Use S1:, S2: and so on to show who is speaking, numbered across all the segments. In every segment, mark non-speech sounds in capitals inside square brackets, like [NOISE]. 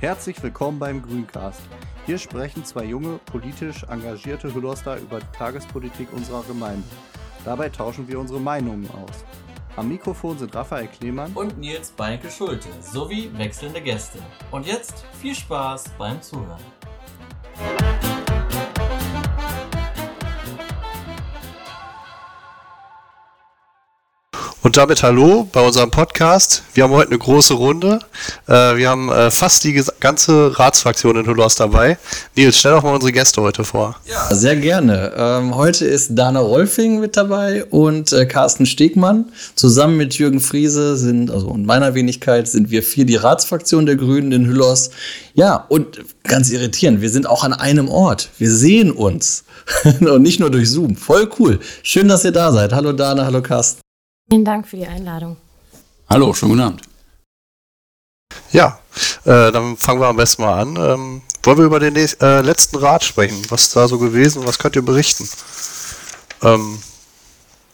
S1: Herzlich willkommen beim Grüncast. Hier sprechen zwei junge, politisch engagierte Hüllerster über die Tagespolitik unserer Gemeinde. Dabei tauschen wir unsere Meinungen aus. Am Mikrofon sind Raphael Klemann
S2: und Nils Beinke Schulte sowie wechselnde Gäste. Und jetzt viel Spaß beim Zuhören.
S1: Und damit hallo bei unserem Podcast. Wir haben heute eine große Runde. Äh, wir haben äh, fast die ganze Ratsfraktion in Hulos dabei. Nils, stell doch mal unsere Gäste heute vor.
S3: Ja, sehr gerne. Ähm, heute ist Dana Rolfing mit dabei und äh, Carsten Stegmann. Zusammen mit Jürgen Friese sind, also und meiner Wenigkeit, sind wir vier die Ratsfraktion der Grünen in Hülos. Ja, und ganz irritierend, wir sind auch an einem Ort. Wir sehen uns. [LAUGHS] und nicht nur durch Zoom. Voll cool. Schön, dass ihr da seid. Hallo Dana, hallo Carsten.
S4: Vielen Dank für die Einladung.
S5: Hallo, schönen guten Abend.
S1: Ja, äh, dann fangen wir am besten mal an. Ähm, wollen wir über den äh, letzten Rat sprechen? Was ist da so gewesen? Was könnt ihr berichten? Ähm,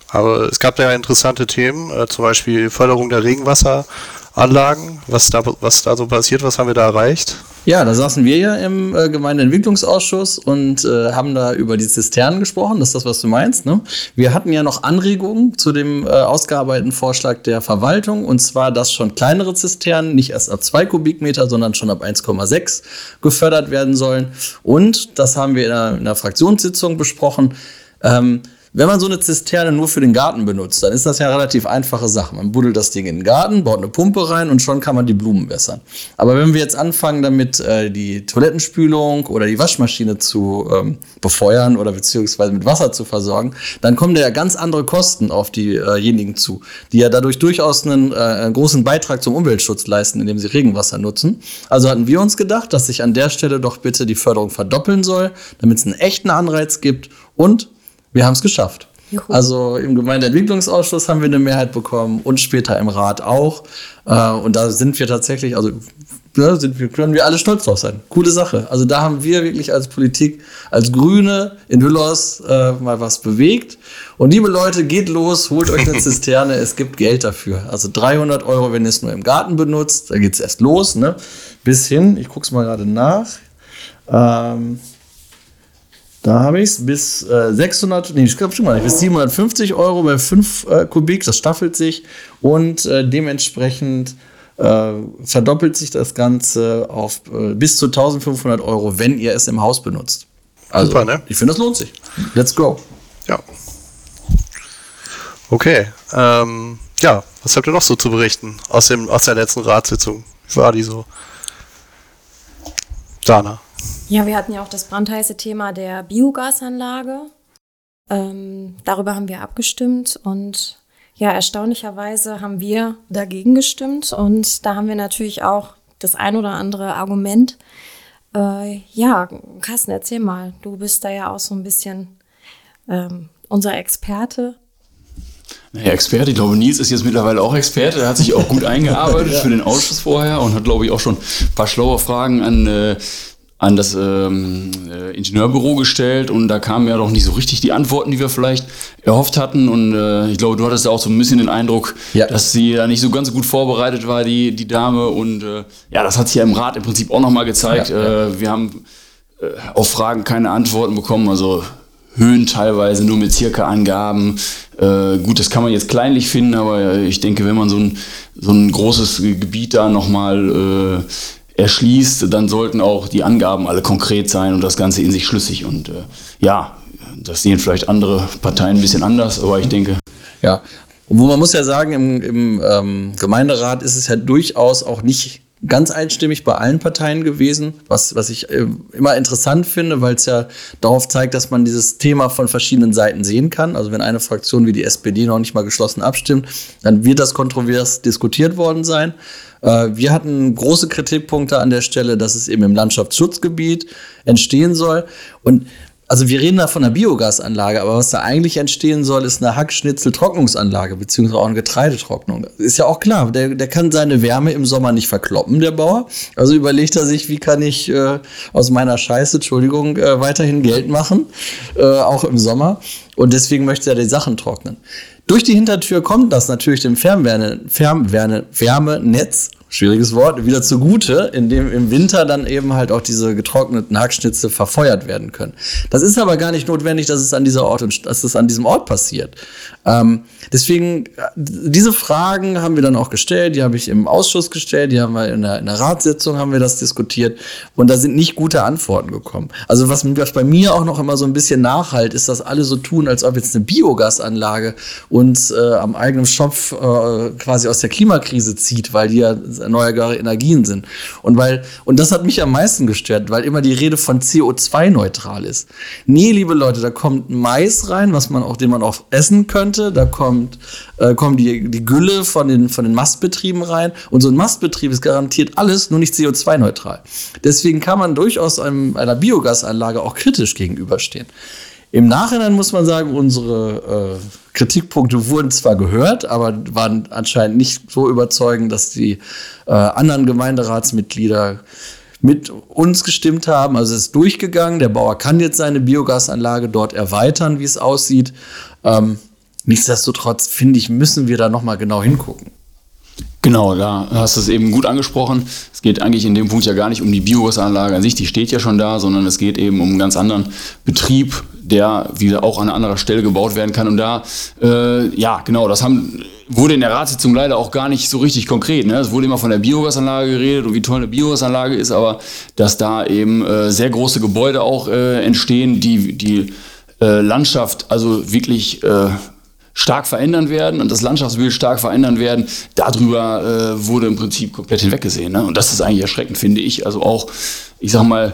S1: aber es gab da ja interessante Themen, äh, zum Beispiel Förderung der Regenwasseranlagen. Was da, was da so passiert, was haben wir da erreicht?
S3: Ja, da saßen wir ja im äh, Gemeindeentwicklungsausschuss und äh, haben da über die Zisternen gesprochen. Das ist das, was du meinst. Ne? Wir hatten ja noch Anregungen zu dem äh, ausgearbeiteten Vorschlag der Verwaltung und zwar, dass schon kleinere Zisternen nicht erst ab zwei Kubikmeter, sondern schon ab 1,6 gefördert werden sollen. Und das haben wir in einer, in einer Fraktionssitzung besprochen. Ähm, wenn man so eine Zisterne nur für den Garten benutzt, dann ist das ja eine relativ einfache Sache. Man buddelt das Ding in den Garten, baut eine Pumpe rein und schon kann man die Blumen wässern. Aber wenn wir jetzt anfangen, damit äh, die Toilettenspülung oder die Waschmaschine zu ähm, befeuern oder beziehungsweise mit Wasser zu versorgen, dann kommen da ja ganz andere Kosten auf diejenigen äh zu, die ja dadurch durchaus einen, äh, einen großen Beitrag zum Umweltschutz leisten, indem sie Regenwasser nutzen. Also hatten wir uns gedacht, dass sich an der Stelle doch bitte die Förderung verdoppeln soll, damit es einen echten Anreiz gibt und wir haben es geschafft. Juhu. Also im Gemeindeentwicklungsausschuss haben wir eine Mehrheit bekommen und später im Rat auch. Äh, und da sind wir tatsächlich, also ja, sind wir, können wir alle stolz drauf sein. Coole Sache. Also da haben wir wirklich als Politik, als Grüne in Hüllos äh, mal was bewegt. Und liebe Leute, geht los, holt euch eine [LAUGHS] Zisterne, es gibt Geld dafür. Also 300 Euro, wenn ihr es nur im Garten benutzt, da geht es erst los, ne? Bis hin, ich gucke es mal gerade nach. Ähm, da habe ich es bis äh, 600, nee, ich glaube schon mal, bis 750 Euro bei 5 äh, Kubik, das staffelt sich und äh, dementsprechend äh, verdoppelt sich das Ganze auf äh, bis zu 1500 Euro, wenn ihr es im Haus benutzt. Also, Super, ne? Ich finde, das lohnt sich. Let's go.
S1: Ja. Okay. Ähm, ja, was habt ihr noch so zu berichten aus, dem, aus der letzten Ratssitzung? Wie war die so? Dana.
S4: Ja, wir hatten ja auch das brandheiße Thema der Biogasanlage. Ähm, darüber haben wir abgestimmt und ja, erstaunlicherweise haben wir dagegen gestimmt und da haben wir natürlich auch das ein oder andere Argument. Äh, ja, Carsten, erzähl mal, du bist da ja auch so ein bisschen ähm, unser Experte.
S5: Naja, Experte, ich glaube, Nils ist jetzt mittlerweile auch Experte. Er hat sich auch gut [LAUGHS] eingearbeitet ja. für den Ausschuss vorher und hat, glaube ich, auch schon ein paar schlaue Fragen an äh, an das ähm, äh, Ingenieurbüro gestellt und da kamen ja doch nicht so richtig die Antworten, die wir vielleicht erhofft hatten. Und äh, ich glaube, du hattest auch so ein bisschen den Eindruck, ja. dass sie ja nicht so ganz gut vorbereitet war, die, die Dame. Und äh, ja, das hat sich ja im Rat im Prinzip auch nochmal gezeigt. Ja, ja. Äh, wir haben äh, auf Fragen keine Antworten bekommen. Also Höhen teilweise nur mit circa Angaben. Äh, gut, das kann man jetzt kleinlich finden, aber ich denke, wenn man so ein, so ein großes Gebiet da nochmal äh, erschließt, dann sollten auch die Angaben alle konkret sein und das Ganze in sich schlüssig. Und äh, ja, das sehen vielleicht andere Parteien ein bisschen anders, aber ich denke.
S3: Ja, wo man muss ja sagen, im, im ähm, Gemeinderat ist es ja durchaus auch nicht ganz einstimmig bei allen Parteien gewesen, was, was ich äh, immer interessant finde, weil es ja darauf zeigt, dass man dieses Thema von verschiedenen Seiten sehen kann. Also wenn eine Fraktion wie die SPD noch nicht mal geschlossen abstimmt, dann wird das kontrovers diskutiert worden sein. Äh, wir hatten große Kritikpunkte an der Stelle, dass es eben im Landschaftsschutzgebiet entstehen soll. Und also wir reden da von einer Biogasanlage, aber was da eigentlich entstehen soll, ist eine Hackschnitzel-Trocknungsanlage, beziehungsweise auch eine Getreidetrocknung. Ist ja auch klar, der, der kann seine Wärme im Sommer nicht verkloppen, der Bauer. Also überlegt er sich, wie kann ich äh, aus meiner Scheiße, Entschuldigung, äh, weiterhin Geld machen, äh, auch im Sommer. Und deswegen möchte er die Sachen trocknen. Durch die Hintertür kommt das natürlich dem Fernwärme, Fernwärme, Wärmenetz schwieriges Wort, wieder zugute, indem im Winter dann eben halt auch diese getrockneten Hackschnitze verfeuert werden können. Das ist aber gar nicht notwendig, dass es an dieser Ort, dass es an diesem Ort passiert. Ähm, deswegen, diese Fragen haben wir dann auch gestellt, die habe ich im Ausschuss gestellt, die haben wir in der, in der Ratssitzung haben wir das diskutiert und da sind nicht gute Antworten gekommen. Also was, was bei mir auch noch immer so ein bisschen nachhalt, ist, dass alle so tun, als ob jetzt eine Biogasanlage uns äh, am eigenen Schopf äh, quasi aus der Klimakrise zieht, weil die ja erneuerbare Energien sind. Und weil, und das hat mich am meisten gestört, weil immer die Rede von CO2-neutral ist. Nee, liebe Leute, da kommt Mais rein, was man auch, den man auch essen könnte da kommt, äh, kommen die, die Gülle von den, von den Mastbetrieben rein. Und so ein Mastbetrieb ist garantiert alles, nur nicht CO2-neutral. Deswegen kann man durchaus einem, einer Biogasanlage auch kritisch gegenüberstehen. Im Nachhinein muss man sagen, unsere äh, Kritikpunkte wurden zwar gehört, aber waren anscheinend nicht so überzeugend, dass die äh, anderen Gemeinderatsmitglieder mit uns gestimmt haben. Also es ist durchgegangen. Der Bauer kann jetzt seine Biogasanlage dort erweitern, wie es aussieht. Ähm, Nichtsdestotrotz, finde ich, müssen wir da nochmal genau hingucken.
S5: Genau, da hast du es eben gut angesprochen. Es geht eigentlich in dem Punkt ja gar nicht um die Biogasanlage an sich, die steht ja schon da, sondern es geht eben um einen ganz anderen Betrieb, der wieder auch an einer anderen Stelle gebaut werden kann. Und da, äh, ja, genau, das haben, wurde in der Ratssitzung leider auch gar nicht so richtig konkret. Ne? Es wurde immer von der Biogasanlage geredet und wie toll eine Biogasanlage ist, aber dass da eben äh, sehr große Gebäude auch äh, entstehen, die die äh, Landschaft also wirklich äh, stark verändern werden und das Landschaftsbild stark verändern werden, darüber äh, wurde im Prinzip komplett hinweggesehen. Ne? Und das ist eigentlich erschreckend, finde ich. Also auch, ich sag mal,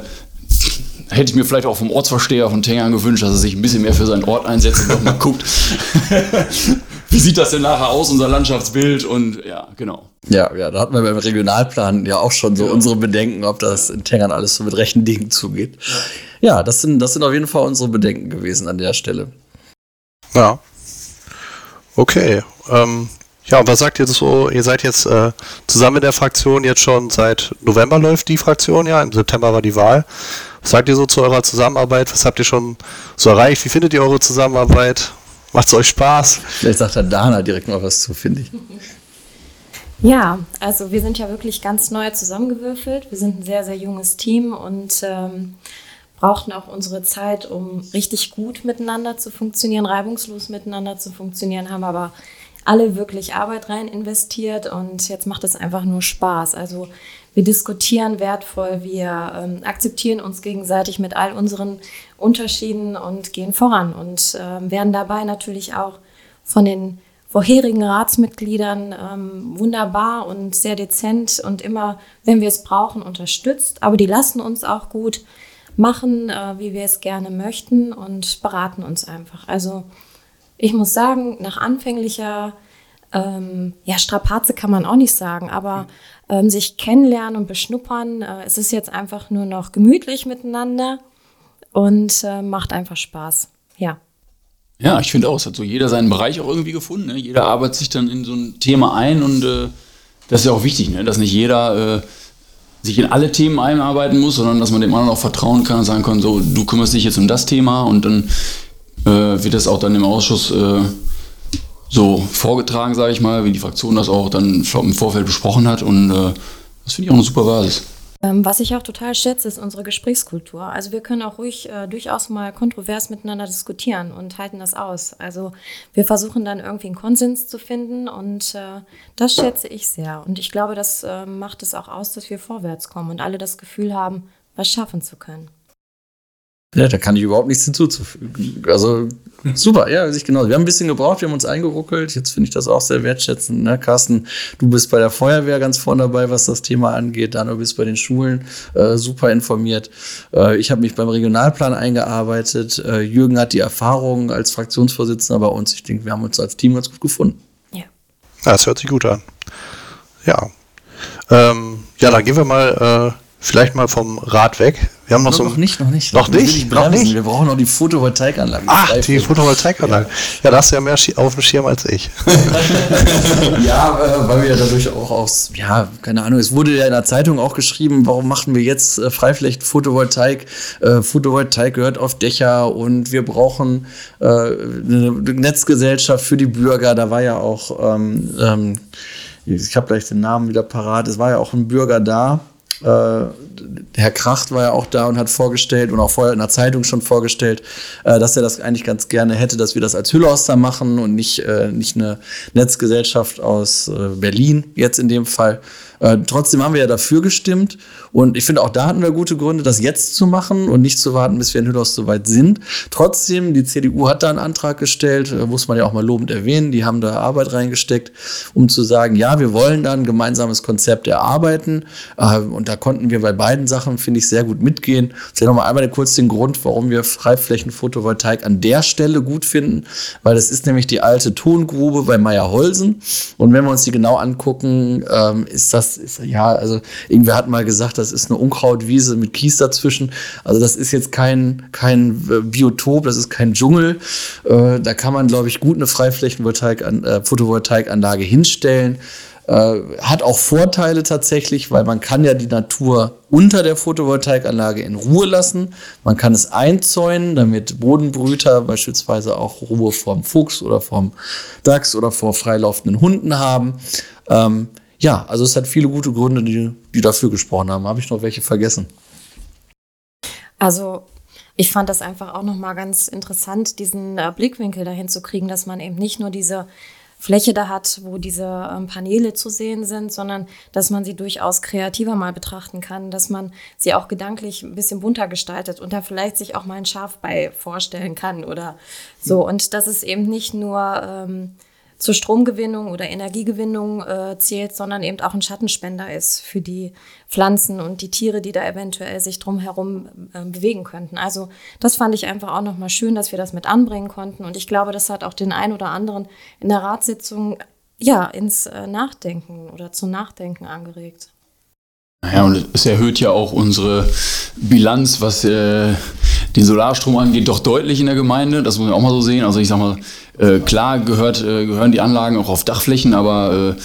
S5: hätte ich mir vielleicht auch vom Ortsvorsteher von Tengern gewünscht, dass er sich ein bisschen mehr für seinen Ort einsetzt und doch mal guckt. [LAUGHS] Wie sieht das denn nachher aus, unser Landschaftsbild? Und ja, genau.
S3: Ja, ja, da hatten wir beim Regionalplan ja auch schon so ja. unsere Bedenken, ob das in Tengern alles so mit rechten Dingen zugeht. Ja, das sind, das sind auf jeden Fall unsere Bedenken gewesen an der Stelle.
S1: Ja, Okay. Ähm, ja, und was sagt ihr so? Ihr seid jetzt äh, zusammen in der Fraktion jetzt schon seit November läuft die Fraktion, ja. Im September war die Wahl. Was sagt ihr so zu eurer Zusammenarbeit? Was habt ihr schon so erreicht? Wie findet ihr eure Zusammenarbeit? Macht es euch Spaß?
S3: Vielleicht sagt der Dana direkt mal was zu, finde ich.
S4: Ja, also wir sind ja wirklich ganz neu zusammengewürfelt. Wir sind ein sehr, sehr junges Team und ähm, brauchten auch unsere Zeit, um richtig gut miteinander zu funktionieren, reibungslos miteinander zu funktionieren, haben aber alle wirklich Arbeit rein investiert und jetzt macht es einfach nur Spaß. Also wir diskutieren wertvoll, wir ähm, akzeptieren uns gegenseitig mit all unseren Unterschieden und gehen voran und äh, werden dabei natürlich auch von den vorherigen Ratsmitgliedern ähm, wunderbar und sehr dezent und immer, wenn wir es brauchen, unterstützt. Aber die lassen uns auch gut machen, äh, wie wir es gerne möchten und beraten uns einfach. Also ich muss sagen, nach anfänglicher ähm, ja, Strapaze kann man auch nicht sagen, aber ähm, sich kennenlernen und beschnuppern, äh, es ist jetzt einfach nur noch gemütlich miteinander und äh, macht einfach Spaß. Ja.
S5: Ja, ich finde auch, es hat so jeder seinen Bereich auch irgendwie gefunden. Ne? Jeder arbeitet sich dann in so ein Thema ein und äh, das ist ja auch wichtig, ne? dass nicht jeder äh, sich in alle Themen einarbeiten muss, sondern dass man dem anderen auch vertrauen kann und sagen kann, so, du kümmerst dich jetzt um das Thema und dann wird das auch dann im Ausschuss äh, so vorgetragen, sage ich mal, wie die Fraktion das auch dann im Vorfeld besprochen hat und äh, das finde ich auch eine super Basis.
S4: Ähm, was ich auch total schätze, ist unsere Gesprächskultur. Also wir können auch ruhig äh, durchaus mal kontrovers miteinander diskutieren und halten das aus. Also wir versuchen dann irgendwie einen Konsens zu finden und äh, das schätze ich sehr. Und ich glaube, das äh, macht es auch aus, dass wir vorwärts kommen und alle das Gefühl haben, was schaffen zu können.
S3: Ja, da kann ich überhaupt nichts hinzuzufügen. Also super, ja, sich genau. Wir haben ein bisschen gebraucht, wir haben uns eingeruckelt. Jetzt finde ich das auch sehr wertschätzend. Ne? Carsten, du bist bei der Feuerwehr ganz vorne dabei, was das Thema angeht. Dano bist bei den Schulen äh, super informiert. Äh, ich habe mich beim Regionalplan eingearbeitet. Äh, Jürgen hat die Erfahrung als Fraktionsvorsitzender bei uns. Ich denke, wir haben uns als Team ganz gut gefunden.
S1: Ja. das hört sich gut an. Ja. Ähm, ja, dann gehen wir mal äh, vielleicht mal vom Rad weg. Wir haben noch so
S3: noch nicht, noch nicht.
S1: Noch nicht? Noch nicht?
S3: Wir brauchen noch die Photovoltaikanlage.
S1: Ach, die. Photovoltaikanlage. Ja. da hast du ja mehr auf dem Schirm als ich. [LAUGHS]
S3: Ja, äh, weil wir ja dadurch auch aus, ja, keine Ahnung, es wurde ja in der Zeitung auch geschrieben, warum machen wir jetzt äh, Freiflächen Photovoltaik? Äh, Photovoltaik gehört auf Dächer und wir brauchen äh, eine Netzgesellschaft für die Bürger. Da war ja auch, ähm, ähm, ich habe gleich den Namen wieder parat, es war ja auch ein Bürger da. Äh, Herr Kracht war ja auch da und hat vorgestellt und auch vorher in der Zeitung schon vorgestellt, äh, dass er das eigentlich ganz gerne hätte, dass wir das als Hüllhaus da machen und nicht, äh, nicht eine Netzgesellschaft aus Berlin jetzt in dem Fall. Äh, trotzdem haben wir ja dafür gestimmt. Und ich finde auch da hatten wir gute Gründe, das jetzt zu machen und nicht zu warten, bis wir in Hüllhaus soweit sind. Trotzdem, die CDU hat da einen Antrag gestellt, äh, muss man ja auch mal lobend erwähnen, die haben da Arbeit reingesteckt, um zu sagen, ja, wir wollen da ein gemeinsames Konzept erarbeiten. Äh, und da konnten wir bei beiden Sachen, finde ich, sehr gut mitgehen. Vielleicht nochmal einmal kurz den Grund, warum wir Freiflächen-Photovoltaik an der Stelle gut finden, weil das ist nämlich die alte Tongrube bei Meyer-Holsen. Und wenn wir uns die genau angucken, ähm, ist das, ist, ja, also irgendwer hat mal gesagt, das ist eine Unkrautwiese mit Kies dazwischen. Also das ist jetzt kein, kein äh, Biotop, das ist kein Dschungel. Äh, da kann man, glaube ich, gut eine Freiflächen-Photovoltaik- äh, hinstellen. Äh, hat auch Vorteile tatsächlich, weil man kann ja die Natur unter der Photovoltaikanlage in Ruhe lassen. Man kann es einzäunen, damit Bodenbrüter beispielsweise auch Ruhe vorm Fuchs oder vorm Dachs oder vor freilaufenden Hunden haben. Ähm, ja, also es hat viele gute Gründe, die, die dafür gesprochen haben. Habe ich noch welche vergessen?
S4: Also ich fand das einfach auch nochmal ganz interessant, diesen äh, Blickwinkel dahin zu kriegen, dass man eben nicht nur diese Fläche da hat, wo diese ähm, Paneele zu sehen sind, sondern dass man sie durchaus kreativer mal betrachten kann, dass man sie auch gedanklich ein bisschen bunter gestaltet und da vielleicht sich auch mal ein Schaf bei vorstellen kann oder so. Und dass es eben nicht nur ähm, zur Stromgewinnung oder Energiegewinnung äh, zählt, sondern eben auch ein Schattenspender ist für die Pflanzen und die Tiere, die da eventuell sich drumherum äh, bewegen könnten. Also das fand ich einfach auch nochmal schön, dass wir das mit anbringen konnten. Und ich glaube, das hat auch den einen oder anderen in der Ratssitzung ja ins äh, Nachdenken oder zum Nachdenken angeregt.
S5: Ja, und es erhöht ja auch unsere Bilanz, was äh, den Solarstrom angeht, doch deutlich in der Gemeinde. Das muss man auch mal so sehen. Also ich sag mal, äh, klar gehört, äh, gehören die Anlagen auch auf Dachflächen, aber äh,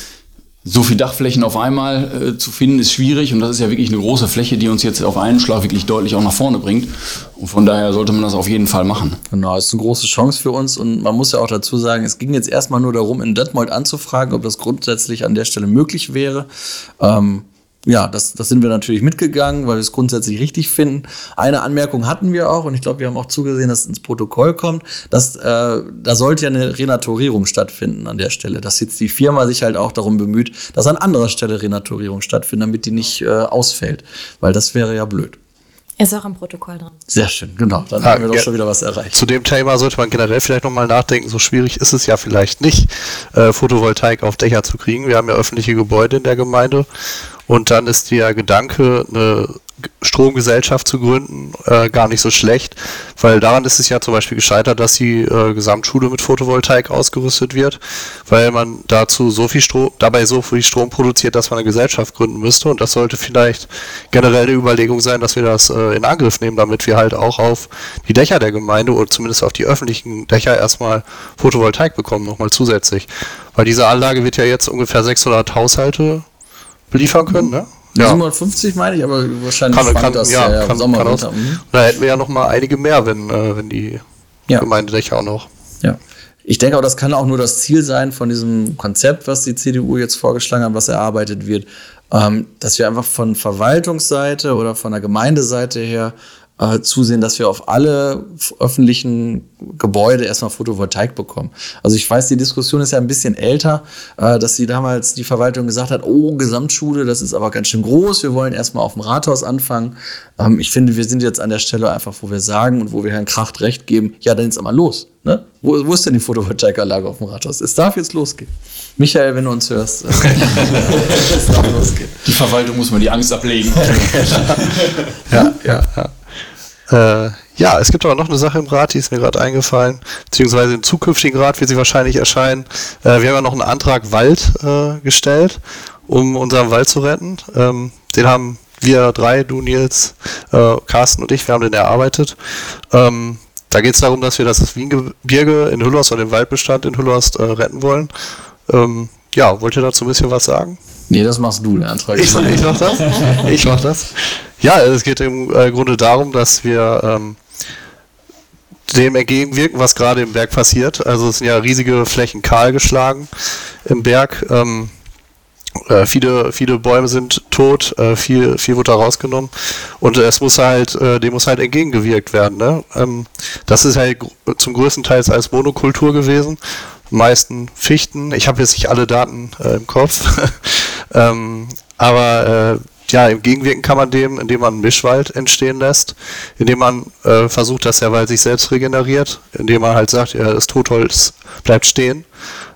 S5: so viel Dachflächen auf einmal äh, zu finden, ist schwierig. Und das ist ja wirklich eine große Fläche, die uns jetzt auf einen Schlag wirklich deutlich auch nach vorne bringt. Und von daher sollte man das auf jeden Fall machen.
S3: Genau, ist eine große Chance für uns und man muss ja auch dazu sagen, es ging jetzt erstmal nur darum, in Detmold anzufragen, ob das grundsätzlich an der Stelle möglich wäre. Ähm, ja, das, das sind wir natürlich mitgegangen, weil wir es grundsätzlich richtig finden. Eine Anmerkung hatten wir auch und ich glaube, wir haben auch zugesehen, dass es ins Protokoll kommt, dass äh, da sollte ja eine Renaturierung stattfinden an der Stelle, dass jetzt die Firma sich halt auch darum bemüht, dass an anderer Stelle Renaturierung stattfindet, damit die nicht äh, ausfällt, weil das wäre ja blöd.
S4: Ist auch im Protokoll drin.
S3: Sehr schön, genau. Dann
S1: Ah,
S3: haben wir doch
S1: ja.
S3: schon wieder was erreicht.
S1: Zu dem Thema sollte man generell vielleicht nochmal nachdenken. So schwierig ist es ja vielleicht nicht, äh, Photovoltaik auf Dächer zu kriegen. Wir haben ja öffentliche Gebäude in der Gemeinde und dann ist der Gedanke, eine Stromgesellschaft zu gründen, äh, gar nicht so schlecht, weil daran ist es ja zum Beispiel gescheitert, dass die äh, Gesamtschule mit Photovoltaik ausgerüstet wird, weil man dazu so viel Strom, dabei so viel Strom produziert, dass man eine Gesellschaft gründen müsste und das sollte vielleicht generell eine Überlegung sein, dass wir das äh, in Angriff nehmen, damit wir halt auch auf die Dächer der Gemeinde oder zumindest auf die öffentlichen Dächer erstmal Photovoltaik bekommen, nochmal zusätzlich. Weil diese Anlage wird ja jetzt ungefähr 600 Haushalte beliefern können, ne?
S3: 750 meine ich, aber wahrscheinlich
S1: Kann, kann,
S3: das
S1: ja,
S3: ja,
S1: kann,
S3: Sommer,
S1: kann
S3: mhm.
S1: Da hätten wir ja noch mal einige mehr, wenn, äh, wenn die
S3: Ja.
S1: Gemeindedächer auch noch.
S3: Ja. Ich denke auch, das kann auch nur das Ziel sein von diesem Konzept, was die CDU jetzt vorgeschlagen hat, was erarbeitet wird, ähm, dass wir einfach von Verwaltungsseite oder von der Gemeindeseite her äh, zusehen, dass wir auf alle öffentlichen Gebäude erstmal Photovoltaik bekommen. Also ich weiß, die Diskussion ist ja ein bisschen älter, äh, dass sie damals die Verwaltung gesagt hat, oh, Gesamtschule, das ist aber ganz schön groß, wir wollen erstmal auf dem Rathaus anfangen. Ähm, ich finde, wir sind jetzt an der Stelle einfach, wo wir sagen und wo wir Herrn Kracht recht geben, ja, dann ist aber los. Ne? Wo, wo ist denn die Photovoltaikanlage auf dem Rathaus? Es darf jetzt losgehen. Michael, wenn du uns hörst, äh, [LAUGHS] es darf losgehen.
S5: Die Verwaltung muss man die Angst ablegen. [LAUGHS]
S1: Ja, ja, ja. Äh, ja, es gibt aber noch eine Sache im Rat, die ist mir gerade eingefallen, beziehungsweise im zukünftigen Rat wird sie wahrscheinlich erscheinen. Äh, wir haben ja noch einen Antrag Wald äh, gestellt, um unseren Wald zu retten. Ähm, den haben wir drei, du Nils, äh, Carsten und ich, wir haben den erarbeitet. Ähm, da geht es darum, dass wir das Wiengebirge in Hüllhorst oder den Waldbestand in Hüllhorst äh, retten wollen. Ähm, ja, wollt ihr dazu ein bisschen was sagen?
S3: Nee, das machst du, der Antrag.
S1: Ich, ich mach das. Ich mach das. Ja, es geht im äh, Grunde darum, dass wir ähm, dem entgegenwirken, was gerade im Berg passiert. Also es sind ja riesige Flächen kahl geschlagen im Berg. Ähm, äh, viele, viele Bäume sind tot, äh, viel, viel wurde da rausgenommen und es muss halt, äh, dem muss halt entgegengewirkt werden. Ne? Ähm, das ist halt zum größten Teil als Monokultur gewesen, meisten Fichten. Ich habe jetzt nicht alle Daten äh, im Kopf, [LAUGHS] ähm, aber äh, ja, im Gegenwirken kann man dem, indem man einen Mischwald entstehen lässt, indem man äh, versucht, dass der Wald sich selbst regeneriert, indem man halt sagt, ja, das Totholz bleibt stehen,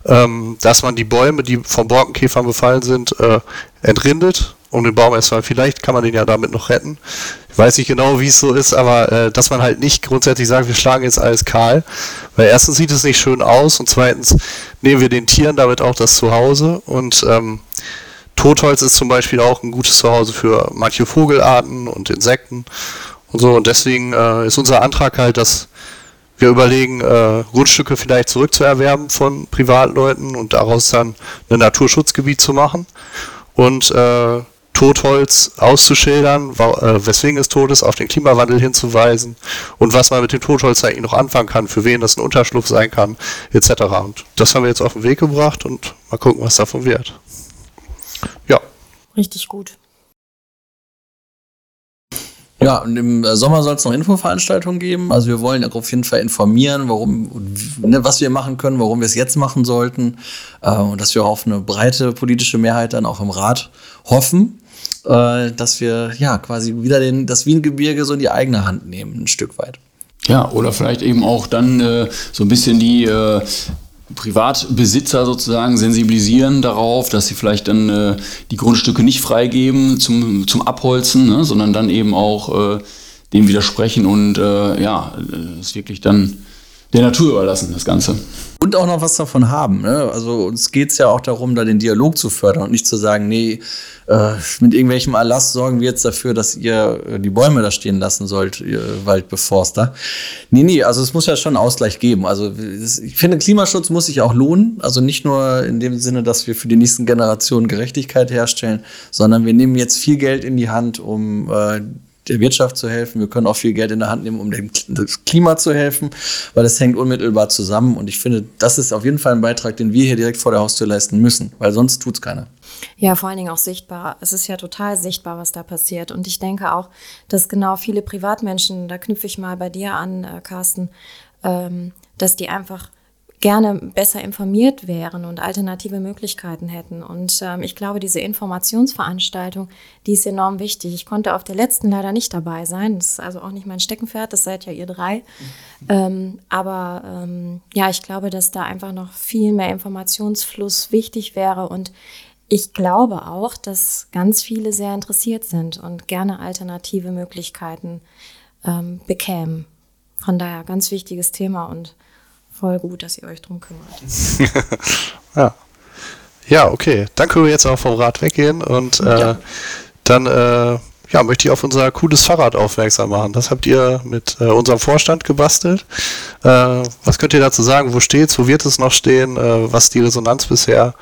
S1: ähm, dass man die Bäume, die vom Borkenkäfern befallen sind, äh, entrindet, um den Baum erstmal, vielleicht kann man den ja damit noch retten. Ich weiß nicht genau, wie es so ist, aber äh, dass man halt nicht grundsätzlich sagt, wir schlagen jetzt alles kahl, weil erstens sieht es nicht schön aus und zweitens nehmen wir den Tieren damit auch das Zuhause und ähm, Totholz ist zum Beispiel auch ein gutes Zuhause für manche Vogelarten und Insekten und so. Und deswegen äh, ist unser Antrag halt, dass wir überlegen, äh, Grundstücke vielleicht zurückzuerwerben von Privatleuten und daraus dann ein Naturschutzgebiet zu machen und äh, Totholz auszuschildern, äh, weswegen es tot ist, auf den Klimawandel hinzuweisen und was man mit dem Totholz eigentlich noch anfangen kann, für wen das ein Unterschlupf sein kann, etc. Und das haben wir jetzt auf den Weg gebracht und mal gucken, was davon wird. Ja.
S4: Richtig gut.
S3: Ja, und im äh, Sommer soll es noch Infoveranstaltungen geben. Also wir wollen auf jeden Fall informieren, warum, ne, was wir machen können, warum wir es jetzt machen sollten. Äh, und dass wir auf eine breite politische Mehrheit dann auch im Rat hoffen, äh, dass wir ja quasi wieder den, das Wiengebirge so in die eigene Hand nehmen, ein Stück weit.
S5: Ja, oder vielleicht eben auch dann äh, so ein bisschen die äh, Privatbesitzer sozusagen sensibilisieren darauf, dass sie vielleicht dann äh, die Grundstücke nicht freigeben zum, zum Abholzen, ne, sondern dann eben auch äh, dem widersprechen und äh, ja, es wirklich dann der Natur überlassen, das Ganze.
S3: Und auch noch was davon haben. Ne? Also uns geht es ja auch darum, da den Dialog zu fördern und nicht zu sagen, nee, äh, mit irgendwelchem Erlass sorgen wir jetzt dafür, dass ihr äh, die Bäume da stehen lassen sollt, ihr Waldbeforster. Nee, nee, also es muss ja schon Ausgleich geben. Also ich finde, Klimaschutz muss sich auch lohnen. Also nicht nur in dem Sinne, dass wir für die nächsten Generationen Gerechtigkeit herstellen, sondern wir nehmen jetzt viel Geld in die Hand, um äh, der Wirtschaft zu helfen. Wir können auch viel Geld in der Hand nehmen, um dem Klima zu helfen, weil das hängt unmittelbar zusammen. Und ich finde, das ist auf jeden Fall ein Beitrag, den wir hier direkt vor der Haustür leisten müssen, weil sonst tut es keiner.
S4: Ja, vor allen Dingen auch sichtbar. Es ist ja total sichtbar, was da passiert. Und ich denke auch, dass genau viele Privatmenschen, da knüpfe ich mal bei dir an, äh, Carsten, ähm, dass die einfach gerne besser informiert wären und alternative Möglichkeiten hätten. Und ähm, ich glaube, diese Informationsveranstaltung, die ist enorm wichtig. Ich konnte auf der letzten leider nicht dabei sein. Das ist also auch nicht mein Steckenpferd, das seid ja ihr drei. Ähm, aber ähm, ja, ich glaube, dass da einfach noch viel mehr Informationsfluss wichtig wäre und ich glaube auch, dass ganz viele sehr interessiert sind und gerne alternative Möglichkeiten ähm, bekämen. Von daher ganz wichtiges Thema und voll gut, dass ihr euch drum kümmert. [LAUGHS]
S1: ja. Ja, okay. Dann können wir jetzt auch vom Rad weggehen und äh, ja. dann äh, ja, möchte ich auf unser cooles Fahrrad aufmerksam machen. Das habt ihr mit äh, unserem Vorstand gebastelt. Äh, was könnt ihr dazu sagen? Wo steht's? Wo wird es noch stehen? Äh, was ist die Resonanz bisher?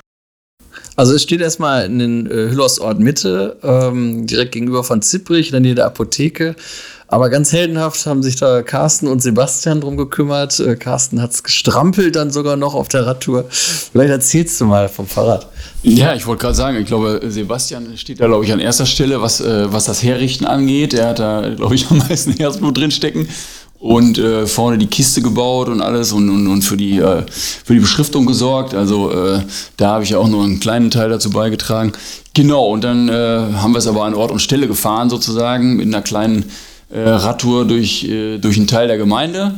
S3: Also es steht erstmal in den äh, Hüllosort Mitte, ähm, direkt gegenüber von Zipprich, in der Nähe der Apotheke. Aber ganz heldenhaft haben sich da Carsten und Sebastian drum gekümmert. Äh, Carsten hat es gestrampelt dann sogar noch auf der Radtour. Vielleicht erzählst du mal vom Fahrrad.
S5: Ja, ich wollte gerade sagen, ich glaube, Sebastian steht da, glaube ich, an erster Stelle, was, äh, was das Herrichten angeht. Er hat da, glaube ich, [LAUGHS] am meisten Herzblut drinstecken und äh, vorne die Kiste gebaut und alles und, und, und für, die, äh, für die Beschriftung gesorgt. Also äh, da habe ich auch nur einen kleinen Teil dazu beigetragen. Genau, und dann äh, haben wir es aber an Ort und Stelle gefahren sozusagen mit einer kleinen Radtour durch, äh, durch einen Teil der Gemeinde.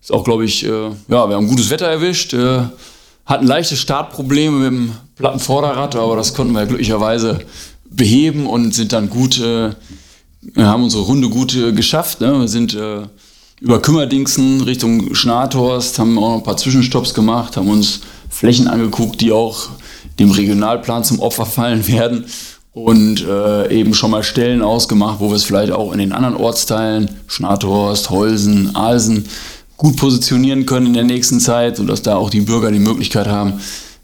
S5: Ist auch, glaube ich, ja, wir haben gutes Wetter erwischt. hatten leichte Startprobleme mit dem platten Vorderrad, aber das konnten wir glücklicherweise beheben und sind dann gut, haben unsere Runde gut geschafft. Ne? Wir sind über Kümmerdingsen Richtung Schnathorst, haben auch noch ein paar Zwischenstopps gemacht, haben uns Flächen angeguckt, die auch dem Regionalplan zum Opfer fallen [LAUGHS] werden. Und äh, eben schon mal Stellen ausgemacht, wo wir es vielleicht auch in den anderen Ortsteilen, Schnathorst, Holsen, Alsen, gut positionieren können in der nächsten Zeit, sodass da auch die Bürger die Möglichkeit haben,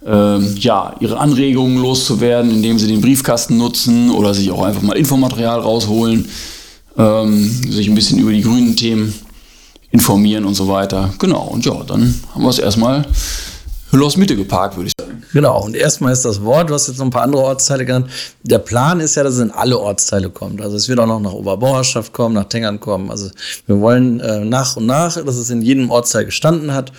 S5: ähm, ja, ihre Anregungen loszuwerden, indem sie den Briefkasten nutzen oder sich auch einfach mal Infomaterial rausholen, ähm, sich ein bisschen über die grünen Themen informieren und so weiter. Genau, und ja, dann haben wir es erstmal Hüllos Mitte geparkt, würde ich sagen.
S3: Genau, und erstmal ist das Wort, du hast jetzt noch ein paar andere Ortsteile genannt. Der Plan ist ja, dass es in alle Ortsteile kommt. Also es wird auch noch nach Oberbauerschaft kommen, nach Tengern kommen. Also wir wollen äh, nach und nach, dass es in jedem Ortsteil gestanden hat,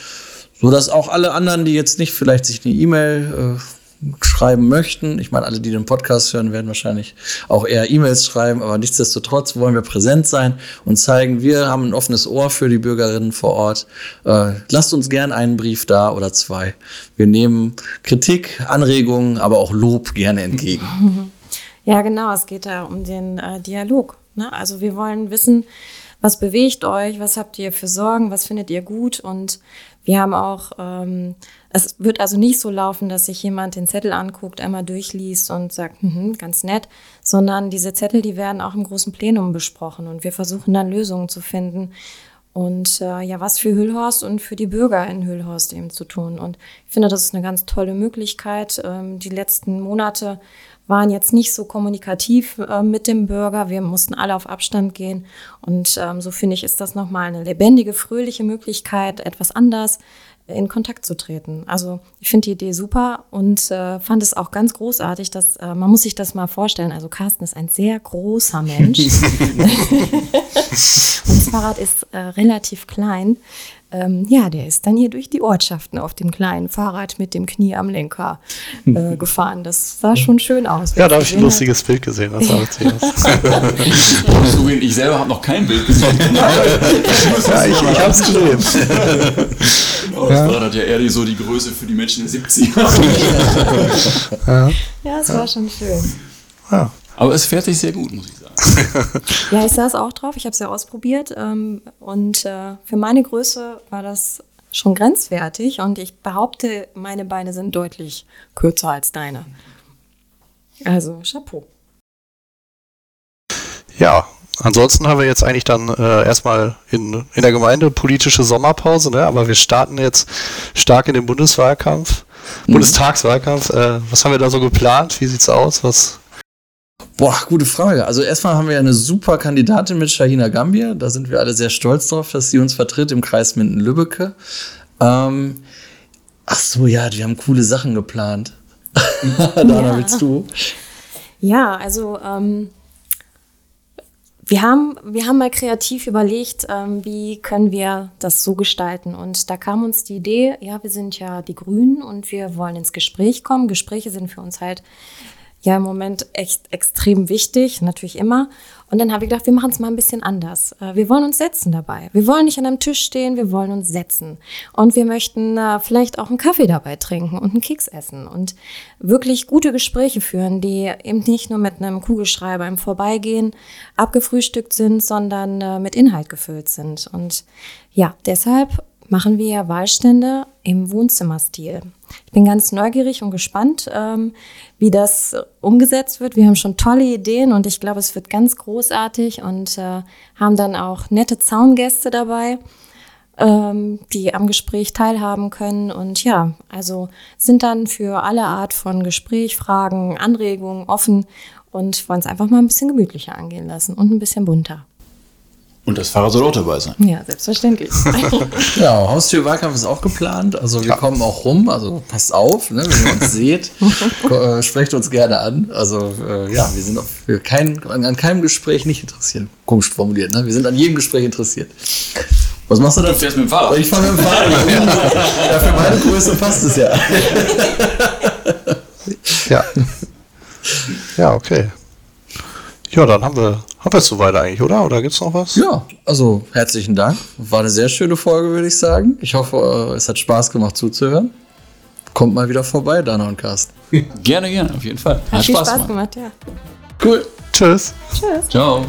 S3: so dass auch alle anderen, die jetzt nicht vielleicht sich eine E-Mail äh, schreiben möchten. Ich meine, alle, die den Podcast hören, werden wahrscheinlich auch eher E-Mails schreiben, aber nichtsdestotrotz wollen wir präsent sein und zeigen, wir haben ein offenes Ohr für die Bürgerinnen vor Ort. Äh, lasst uns gern einen Brief da oder zwei. Wir nehmen Kritik, Anregungen, aber auch Lob gerne entgegen. [LAUGHS]
S4: Ja, genau, es geht da um den äh, Dialog. Ne? Also wir wollen wissen, was bewegt euch, was habt ihr für Sorgen, was findet ihr gut und wir haben auch ähm, es wird also nicht so laufen, dass sich jemand den Zettel anguckt, einmal durchliest und sagt, hm, ganz nett, sondern diese Zettel, die werden auch im großen Plenum besprochen und wir versuchen dann Lösungen zu finden und äh, ja, was für Hüllhorst und für die Bürger in Hüllhorst eben zu tun. Und ich finde, das ist eine ganz tolle Möglichkeit. Ähm, die letzten Monate waren jetzt nicht so kommunikativ äh, mit dem Bürger. Wir mussten alle auf Abstand gehen. Und ähm, so finde ich, ist das nochmal eine lebendige, fröhliche Möglichkeit, etwas anders in Kontakt zu treten. Also ich finde die Idee super und äh, fand es auch ganz großartig, dass äh, man muss sich das mal vorstellen. Also Carsten ist ein sehr großer Mensch [LAUGHS] und das Fahrrad ist äh, relativ klein. Ähm, ja, der ist dann hier durch die Ortschaften auf dem kleinen Fahrrad mit dem Knie am Lenker äh, [LAUGHS] gefahren. Das sah schon schön aus.
S1: Ja, da habe ich ein lustiges Bild gesehen. Das sah witzig aus.
S5: Zugeben, ich selber habe noch kein Bild gesehen. [LAUGHS]
S1: ja, ich, ich habe es gesehen.
S5: Oh, das ja. hat ja eher so die Größe für die Menschen der 70er.
S4: ja. ja, es war schon schön.
S5: Ja. Aber es fährt sich sehr gut, muss ich sagen. [LAUGHS]
S4: ja, ich saß auch drauf. Ich habe es ja ausprobiert. Ähm, und äh, für meine Größe war das schon grenzwertig. Und ich behaupte, meine Beine sind deutlich kürzer als deine. Also, Chapeau.
S1: Ja, ansonsten haben wir jetzt eigentlich dann äh, erstmal in, in der Gemeinde politische Sommerpause, ne? aber wir starten jetzt stark in den Bundeswahlkampf, mhm. Bundestagswahlkampf. Äh, was haben wir da so geplant? Wie sieht's aus? Was
S3: Boah, gute Frage. Also erstmal haben wir ja eine super Kandidatin mit Shahina Gambia. Da sind wir alle sehr stolz drauf, dass sie uns vertritt im Kreis Minden-Lübbecke. Ähm, ach so, ja, wir haben coole Sachen geplant. [LAUGHS] Dana, ja. willst du?
S4: Ja, also ähm, wir, haben, wir haben mal kreativ überlegt, ähm, wie können wir das so gestalten. Und da kam uns die Idee, ja, wir sind ja die Grünen und wir wollen ins Gespräch kommen. Gespräche sind für uns halt ja im Moment echt extrem wichtig, natürlich immer. Und dann habe ich gedacht, wir machen es mal ein bisschen anders. Äh, wir wollen uns setzen dabei. Wir wollen nicht an einem Tisch stehen, wir wollen uns setzen. Und wir möchten äh, vielleicht auch einen Kaffee dabei trinken und einen Keks essen und wirklich gute Gespräche führen, die eben nicht nur mit einem Kugelschreiber im Vorbeigehen abgefrühstückt sind, sondern äh, mit Inhalt gefüllt sind. Und ja, deshalb machen wir Wahlstände im Wohnzimmerstil. Ich bin ganz neugierig und gespannt, ähm, wie das umgesetzt wird. Wir haben schon tolle Ideen und ich glaube, es wird ganz großartig und äh, haben dann auch nette Zaungäste dabei, ähm, die am Gespräch teilhaben können. Und ja, also sind dann für alle Art von Gespräch, Fragen, Anregungen offen und wollen es einfach mal ein bisschen gemütlicher angehen lassen und ein bisschen bunter.
S5: Und das Fahrrad soll auch dabei sein.
S4: Ja, selbstverständlich. [LAUGHS]
S3: ja, Haustürwahlkampf ist auch geplant. Also wir ja. kommen auch rum. Also passt auf, ne, wenn ihr uns seht, äh, sprecht uns gerne an. Also äh, ja, wir sind auf, wir kein, an keinem Gespräch nicht interessiert. Komisch formuliert, ne? Wir sind an jedem Gespräch interessiert. Was machst du dann?
S5: Du fährst mit dem Fahrrad.
S3: Ich fahre mit dem Fahrrad. [LAUGHS] ja, für meine Größe passt es ja.
S1: ja. [LAUGHS] Ja, okay. Ja, dann haben wir, haben wir es soweit eigentlich, oder? Oder gibt es noch was?
S3: Ja, also herzlichen Dank. War eine sehr schöne Folge, würde ich sagen. Ich hoffe, es hat Spaß gemacht zuzuhören. Kommt mal wieder vorbei, Dana und Carsten. [LAUGHS]
S5: gerne, gerne, auf jeden Fall.
S4: Hat, hat Spaß, Spaß gemacht. gemacht, ja.
S1: Cool. Tschüss.
S4: Tschüss.
S5: Ciao.